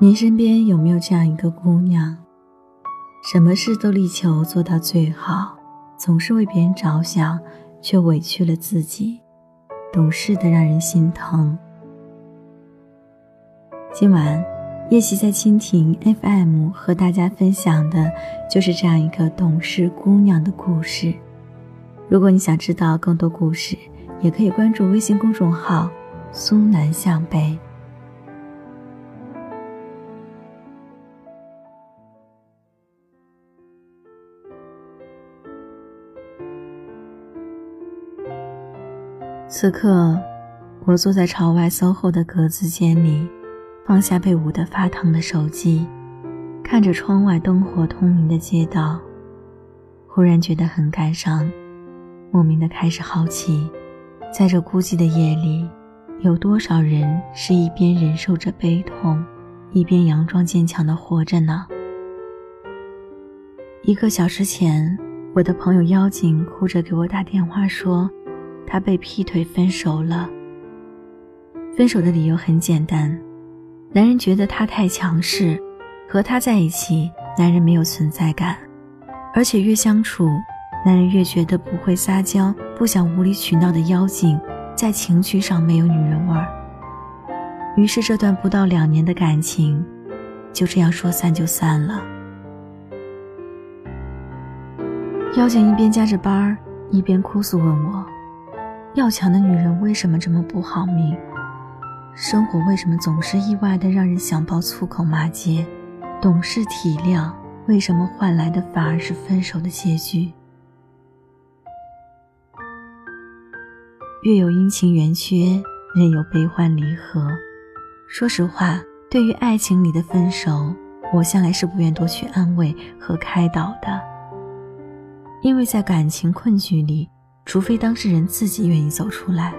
您身边有没有这样一个姑娘，什么事都力求做到最好，总是为别人着想，却委屈了自己，懂事的让人心疼。今晚，叶希在蜻蜓 FM 和大家分享的就是这样一个懂事姑娘的故事。如果你想知道更多故事，也可以关注微信公众号“苏南向北”。此刻，我坐在朝外 SOHO 的格子间里，放下被捂得发烫的手机，看着窗外灯火通明的街道，忽然觉得很感伤，莫名的开始好奇，在这孤寂的夜里，有多少人是一边忍受着悲痛，一边佯装坚强的活着呢？一个小时前，我的朋友妖精哭着给我打电话说。他被劈腿分手了。分手的理由很简单，男人觉得她太强势，和她在一起，男人没有存在感，而且越相处，男人越觉得不会撒娇、不想无理取闹的妖精，在情绪上没有女人味儿。于是这段不到两年的感情，就这样说散就散了。妖精一边加着班儿，一边哭诉问我。要强的女人为什么这么不好命？生活为什么总是意外的让人想爆粗口骂街？懂事体谅为什么换来的反而是分手的结局？月有阴晴圆缺，人有悲欢离合。说实话，对于爱情里的分手，我向来是不愿多去安慰和开导的，因为在感情困局里。除非当事人自己愿意走出来，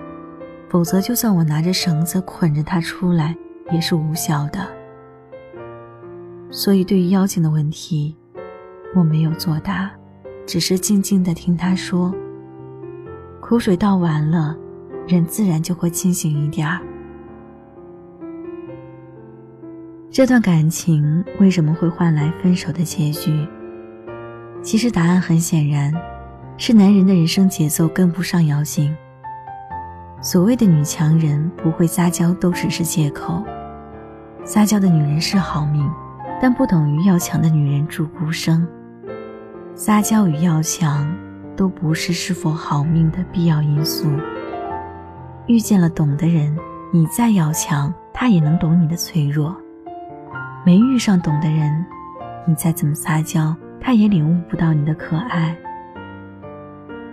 否则就算我拿着绳子捆着他出来，也是无效的。所以，对于妖精的问题，我没有作答，只是静静的听他说。苦水倒完了，人自然就会清醒一点儿。这段感情为什么会换来分手的结局？其实答案很显然。是男人的人生节奏跟不上妖精。所谓的女强人不会撒娇，都只是借口。撒娇的女人是好命，但不等于要强的女人祝孤生。撒娇与要强，都不是是否好命的必要因素。遇见了懂的人，你再要强，他也能懂你的脆弱；没遇上懂的人，你再怎么撒娇，他也领悟不到你的可爱。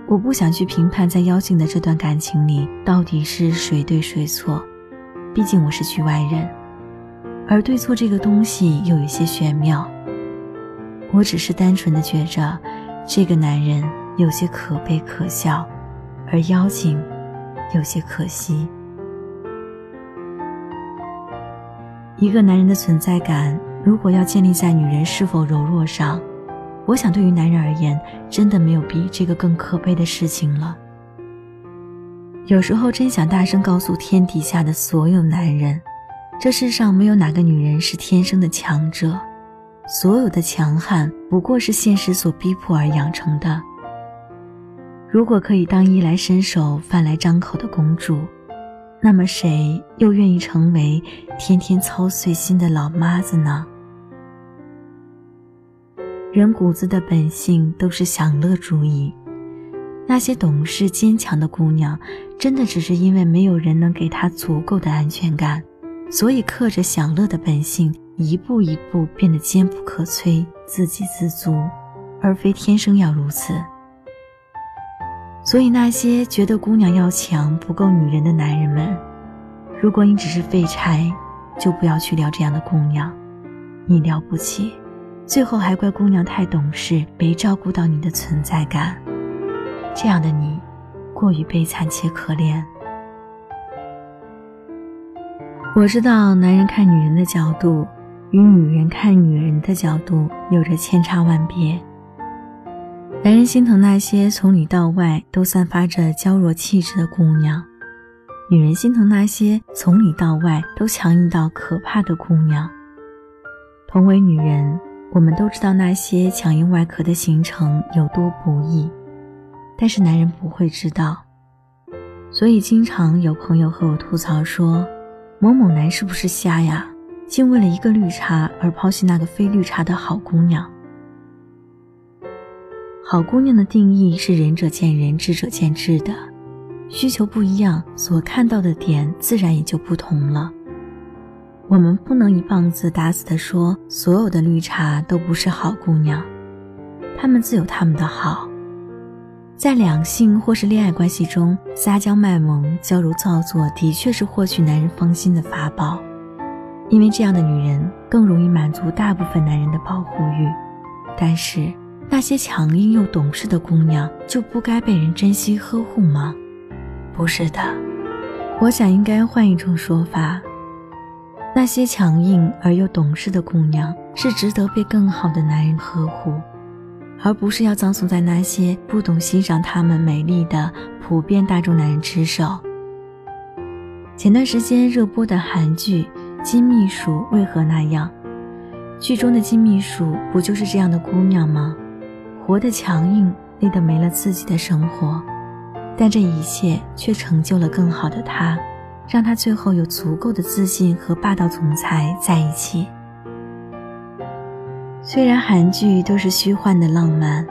我不想去评判在妖精的这段感情里到底是谁对谁错，毕竟我是局外人，而对错这个东西又有些玄妙。我只是单纯的觉着，这个男人有些可悲可笑，而妖精有些可惜。一个男人的存在感，如果要建立在女人是否柔弱上。我想，对于男人而言，真的没有比这个更可悲的事情了。有时候，真想大声告诉天底下的所有男人：这世上没有哪个女人是天生的强者，所有的强悍不过是现实所逼迫而养成的。如果可以当衣来伸手、饭来张口的公主，那么谁又愿意成为天天操碎心的老妈子呢？人骨子的本性都是享乐主义，那些懂事坚强的姑娘，真的只是因为没有人能给她足够的安全感，所以刻着享乐的本性，一步一步变得坚不可摧、自给自足，而非天生要如此。所以那些觉得姑娘要强不够女人的男人们，如果你只是废柴，就不要去撩这样的姑娘，你了不起。最后还怪姑娘太懂事，没照顾到你的存在感。这样的你，过于悲惨且可怜。我知道，男人看女人的角度，与女人看女人的角度有着千差万别。男人心疼那些从里到外都散发着娇弱气质的姑娘，女人心疼那些从里到外都强硬到可怕的姑娘。同为女人，我们都知道那些强硬外壳的形成有多不易，但是男人不会知道。所以经常有朋友和我吐槽说：“某某男是不是瞎呀？竟为了一个绿茶而抛弃那个非绿茶的好姑娘。”好姑娘的定义是仁者见仁，智者见智的。需求不一样，所看到的点自然也就不同了。我们不能一棒子打死的说所有的绿茶都不是好姑娘，她们自有她们的好。在两性或是恋爱关系中，撒娇卖萌、娇柔造作，的确是获取男人芳心的法宝，因为这样的女人更容易满足大部分男人的保护欲。但是，那些强硬又懂事的姑娘就不该被人珍惜呵护吗？不是的，我想应该换一种说法。那些强硬而又懂事的姑娘是值得被更好的男人呵护，而不是要葬送在那些不懂欣赏她们美丽的普遍大众男人之手。前段时间热播的韩剧《金秘书为何那样》，剧中的金秘书不就是这样的姑娘吗？活得强硬，累得没了自己的生活。但这一切却成就了更好的他，让他最后有足够的自信和霸道总裁在一起。虽然韩剧都是虚幻的浪漫，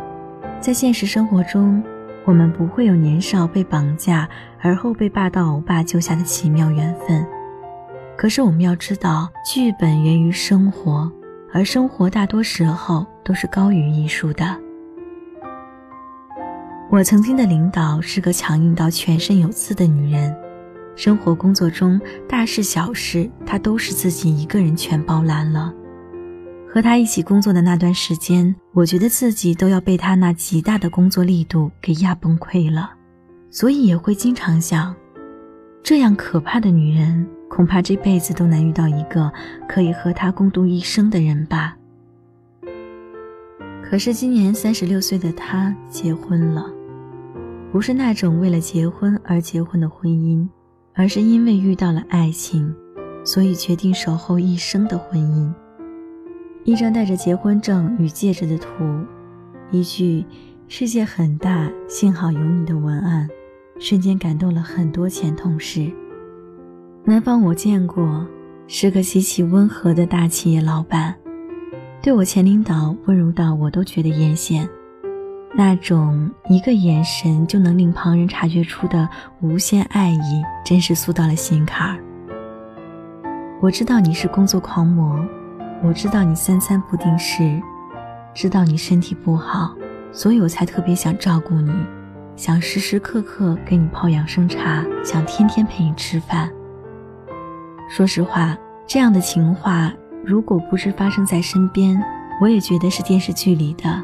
在现实生活中，我们不会有年少被绑架而后被霸道欧巴救下的奇妙缘分。可是我们要知道，剧本源于生活，而生活大多时候都是高于艺术的。我曾经的领导是个强硬到全身有刺的女人，生活工作中大事小事，她都是自己一个人全包揽了。和她一起工作的那段时间，我觉得自己都要被她那极大的工作力度给压崩溃了，所以也会经常想，这样可怕的女人，恐怕这辈子都难遇到一个可以和她共度一生的人吧。可是今年三十六岁的她结婚了。不是那种为了结婚而结婚的婚姻，而是因为遇到了爱情，所以决定守候一生的婚姻。一张带着结婚证与戒指的图，一句“世界很大，幸好有你”的文案，瞬间感动了很多前同事。男方我见过，是个极其温和的大企业老板，对我前领导温柔到我都觉得艳羡。那种一个眼神就能令旁人察觉出的无限爱意，真是塑到了心坎儿。我知道你是工作狂魔，我知道你三餐不定时，知道你身体不好，所以我才特别想照顾你，想时时刻刻给你泡养生茶，想天天陪你吃饭。说实话，这样的情话，如果不是发生在身边，我也觉得是电视剧里的。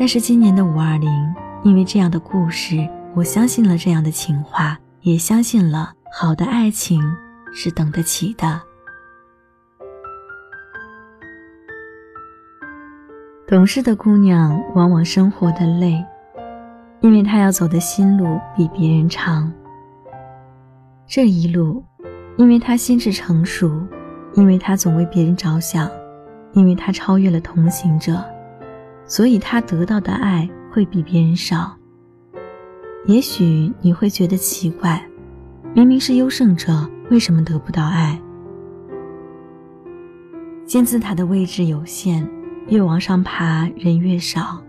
但是今年的五二零，因为这样的故事，我相信了这样的情话，也相信了好的爱情是等得起的。懂事的姑娘往往生活的累，因为她要走的心路比别人长。这一路，因为她心智成熟，因为她总为别人着想，因为她超越了同行者。所以他得到的爱会比别人少。也许你会觉得奇怪，明明是优胜者，为什么得不到爱？金字塔的位置有限，越往上爬人越少，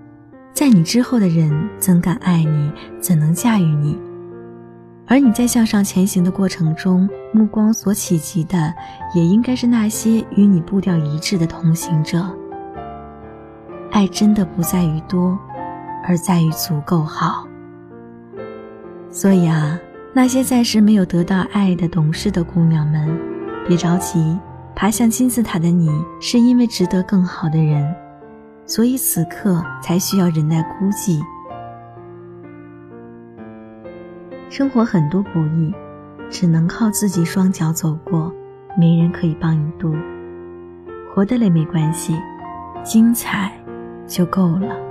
在你之后的人怎敢爱你，怎能驾驭你？而你在向上前行的过程中，目光所企及的，也应该是那些与你步调一致的同行者。爱真的不在于多，而在于足够好。所以啊，那些暂时没有得到爱的懂事的姑娘们，别着急，爬向金字塔的你，是因为值得更好的人，所以此刻才需要忍耐孤寂。生活很多不易，只能靠自己双脚走过，没人可以帮你渡。活得累没关系，精彩。就够了。